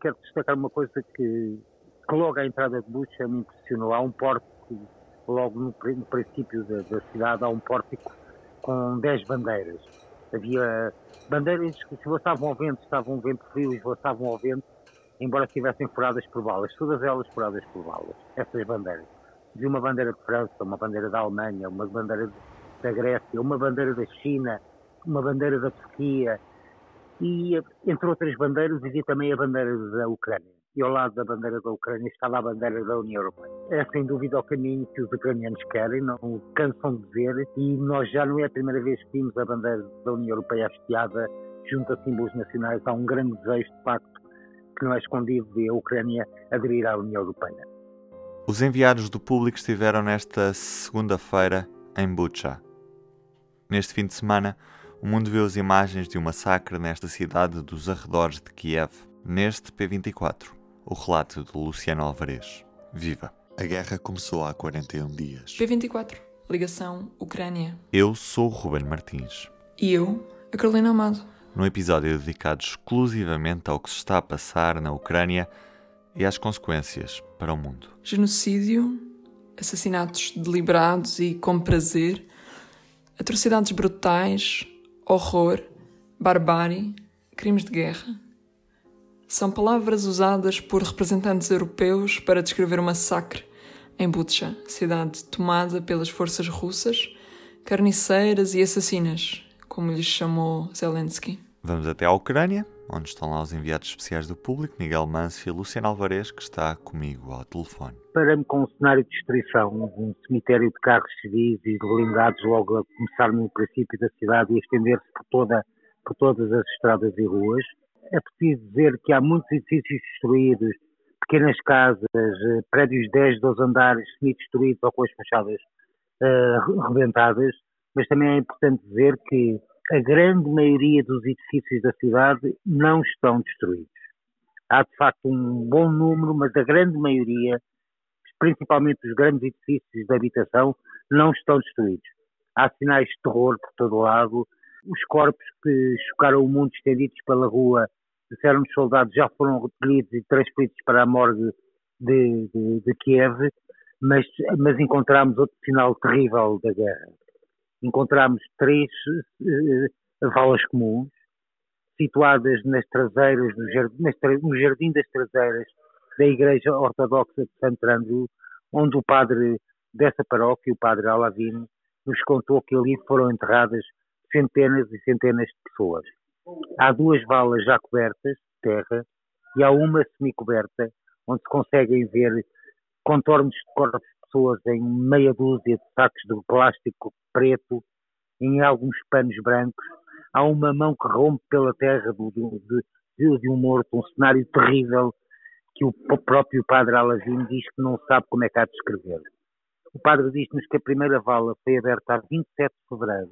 quero destacar uma coisa que, que logo à entrada de Bucha me impressionou. Há um pórtico, logo no, no princípio da, da, cidade, há um pórtico com 10 bandeiras. Havia bandeiras que se estavam ao vento, estavam um vento frio e estavam ao vento, embora estivessem furadas por balas, todas elas furadas por balas, essas bandeiras. Vi uma bandeira de França, uma bandeira da Alemanha, uma bandeira da Grécia, uma bandeira da China, uma bandeira da Turquia, e, entre outras bandeiras, havia também a bandeira da Ucrânia. E ao lado da bandeira da Ucrânia estava a bandeira da União Europeia. É sem dúvida o caminho que os ucranianos querem, não cansam de ver, e nós já não é a primeira vez que vimos a bandeira da União Europeia hasteada junto a símbolos nacionais. Há um grande desejo, de facto, que não é escondido de a Ucrânia aderir à União Europeia. Os enviados do público estiveram nesta segunda-feira em Bucha. Neste fim de semana, o mundo viu as imagens de um massacre nesta cidade dos arredores de Kiev. Neste P24, o relato de Luciano Alvarez. Viva! A guerra começou há 41 dias. P24, ligação Ucrânia. Eu sou o Ruben Martins. E eu, a Carolina Amado. Num episódio dedicado exclusivamente ao que se está a passar na Ucrânia e às consequências para o mundo. Genocídio, assassinatos deliberados e com prazer, atrocidades brutais, horror, barbárie, crimes de guerra. São palavras usadas por representantes europeus para descrever o massacre em Butsha, cidade tomada pelas forças russas, carniceiras e assassinas, como lhes chamou Zelensky. Vamos até à Ucrânia, onde estão lá os enviados especiais do público, Miguel Manso e Luciano Alvarez, que está comigo ao telefone. Paramos com um cenário de destruição, um cemitério de carros civis e de blindados logo a começar no princípio da cidade e estender-se por, toda, por todas as estradas e ruas. É preciso dizer que há muitos edifícios destruídos, pequenas casas, eh, prédios de 10, 12 andares semi-destruídos ou com as fachadas uh, rebentadas, mas também é importante dizer que a grande maioria dos edifícios da cidade não estão destruídos. Há de facto um bom número, mas a grande maioria, principalmente os grandes edifícios de habitação, não estão destruídos. Há sinais de terror por todo lado. Os corpos que chocaram o mundo estendidos pela rua, disseram os soldados, já foram recolhidos e transferidos para a morgue de, de, de Kiev, mas, mas encontramos outro sinal terrível da guerra encontramos três uh, valas comuns situadas nas traseiras, no jardim, no jardim, das traseiras da Igreja Ortodoxa de Santo Andrew, onde o padre dessa paróquia, o padre Alavino, nos contou que ali foram enterradas centenas e centenas de pessoas. Há duas valas já cobertas de terra e há uma semicoberta, onde se conseguem ver contornos de corpos pessoas em meia dúzia de sacos de plástico preto, em alguns panos brancos. Há uma mão que rompe pela terra do, de, de, um morto, um cenário terrível que o próprio padre Alazim diz que não sabe como é que há de escrever. O padre diz-nos que a primeira vala foi aberta a 27 de fevereiro,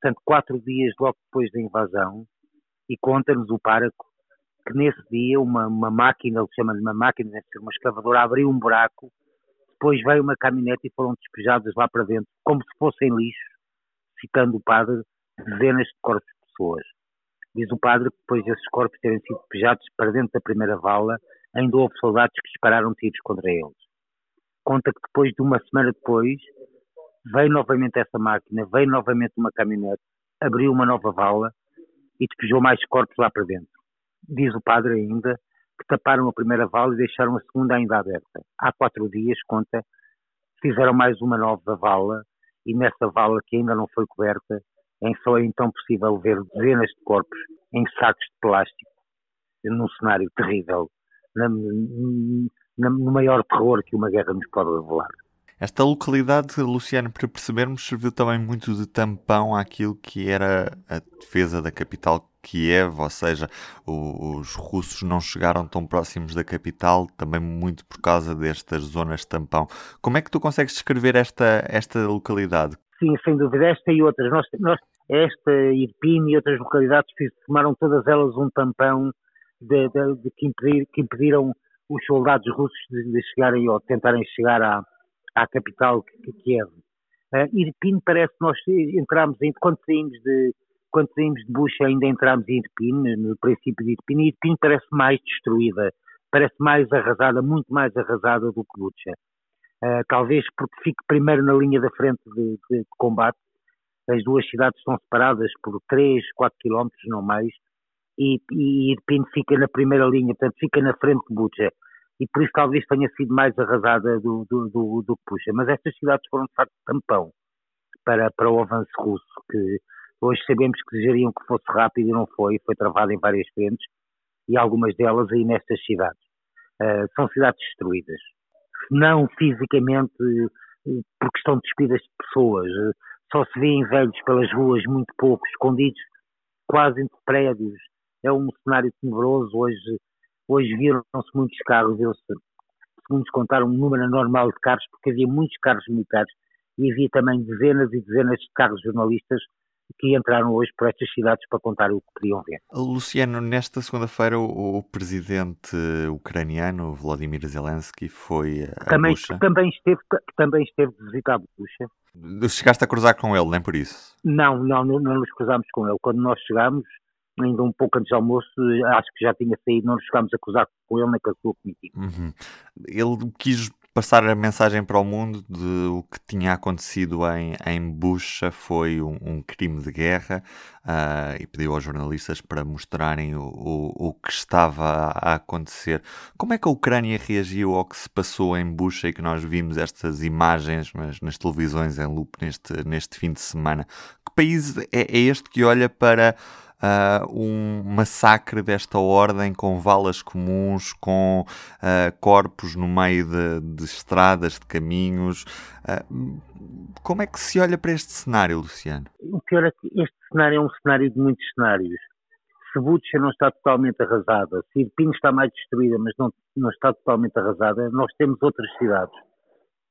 portanto, quatro dias logo depois da invasão, e conta-nos o páraco que nesse dia uma, uma máquina, ele chama-lhe uma máquina, deve ser uma escavadora, abriu um buraco depois veio uma caminhonete e foram despejadas lá para dentro, como se fossem lixo, citando o padre, dezenas de corpos de pessoas. Diz o padre que depois desses corpos terem sido despejados para dentro da primeira vala, ainda houve soldados que dispararam tiros contra eles. Conta que depois de uma semana depois, veio novamente essa máquina, veio novamente uma caminhonete, abriu uma nova vala e despejou mais corpos lá para dentro. Diz o padre ainda que taparam a primeira vala e deixaram a segunda ainda aberta. Há quatro dias, conta, fizeram mais uma nova vala e nessa vala que ainda não foi coberta, em só é então possível ver dezenas de corpos em sacos de plástico, num cenário terrível, no maior terror que uma guerra nos pode revelar. Esta localidade, Luciano, para percebermos, serviu também muito de tampão àquilo que era a defesa da capital Kiev, ou seja, os russos não chegaram tão próximos da capital, também muito por causa destas zonas de tampão. Como é que tu consegues descrever esta, esta localidade? Sim, sem dúvida, esta e outras. Nós, nós, esta, Irpin e outras localidades formaram todas elas um tampão de, de, de que, impedir, que, impediram os soldados russos de, de chegarem ou tentarem chegar à, à capital Kiev. Uh, Irpin parece que nós entramos, quando saímos de, quando saímos de Bucha ainda entramos em Irpin, no princípio de Irpin, e Irpin parece mais destruída, parece mais arrasada, muito mais arrasada do que Bucha. Uh, talvez porque fique primeiro na linha da frente de, de, de, combate. As duas cidades estão separadas por 3, 4 quilómetros, não mais, e, e Irpin fica na primeira linha, portanto fica na frente de Bucha. E por isso talvez tenha sido mais arrasada do, do, do, do que Bucha. Mas estas cidades foram de facto tampão para, para o avanço russo, que hoje sabemos que desejariam que fosse rápido e não foi, foi travado em várias frentes, e algumas delas aí nestas cidades. Uh, são cidades destruídas. Não fisicamente, porque estão despidas de pessoas, só se vêem velhos pelas ruas, muito poucos, escondidos quase entre prédios. É um cenário tenebroso. Hoje, hoje viram-se muitos carros, eu, segundo nos contaram, um número anormal de carros, porque havia muitos carros militares e havia também dezenas e dezenas de carros jornalistas que entraram hoje por estas cidades para contar o que podiam ver. Luciano, nesta segunda-feira o, o, presidente ucraniano Vladimir Zelensky foi a também, Bucha. Também esteve, também esteve de visitar a Bucha. Chegaste a cruzar com ele, nem por isso? Não, não, não, não nos cruzámos com ele. Quando nós chegámos, ainda um pouco antes do almoço, acho que já tinha saído, não nos chegámos a cruzar com ele nem com a sua comitiva. Uhum. Ele quis passar a mensagem para o mundo de o que tinha acontecido em, em Bucha foi um, um crime de guerra uh, e pediu aos jornalistas para mostrarem o, o, o, que estava a acontecer. Como é que a Ucrânia reagiu ao que se passou em Bucha e que nós vimos estas imagens nas, nas televisões em loop neste, neste fim de semana? Que país é, é este que olha para uh, um massacre desta ordem com valas comuns, com uh, corpos no meio de, de, estradas, de caminhos. Uh, como é que se olha para este cenário, Luciano? O pior é que este cenário é um cenário de muitos cenários. Se Butcha não está totalmente arrasada, se Irpin está mais destruída, mas não, não está totalmente arrasada, nós temos outras cidades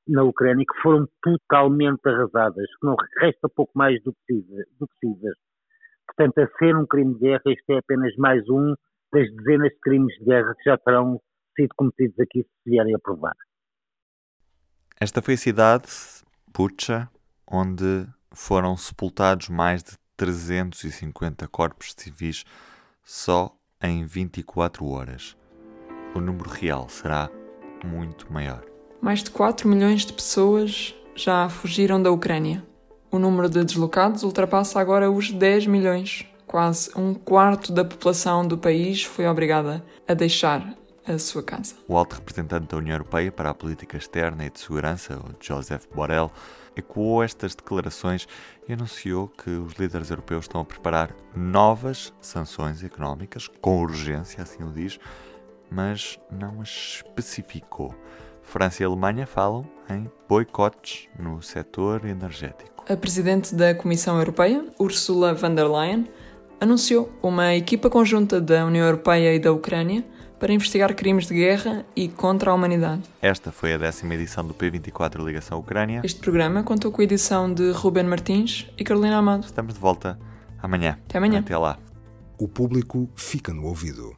na Ucrânia que foram totalmente arrasadas, que não resta pouco mais do que precisas. Portanto, a ser um crime de guerra, este é apenas mais um das dezenas de crimes de guerra que já terão sido cometidos aqui se vierem a provar. Esta foi a cidade, Pucha, onde foram sepultados mais de 350 corpos civis só em 24 horas. O número real será muito maior. Mais de 4 milhões de pessoas já fugiram da Ucrânia. O número de deslocados ultrapassa agora os 10 milhões. Quase um quarto da população do país foi obrigada a deixar a sua casa. O alto representante da União Europeia para a Política Externa e de Segurança, Joseph Borrell, ecoou estas declarações e anunciou que os líderes europeus estão a preparar novas sanções económicas, com urgência, assim o diz, mas não as especificou. França e Alemanha falam em boicotes no setor energético a presidente da Comissão Europeia, Ursula von der Leyen, anunciou uma equipa conjunta da União Europeia e da Ucrânia para investigar crimes de guerra e contra a humanidade. Esta foi a décima edição do P24 Ligação Ucrânia. Este programa contou com a edição de Ruben Martins e Carolina Amado. Estamos de volta amanhã. Até amanhã. Até lá. O público fica no ouvido.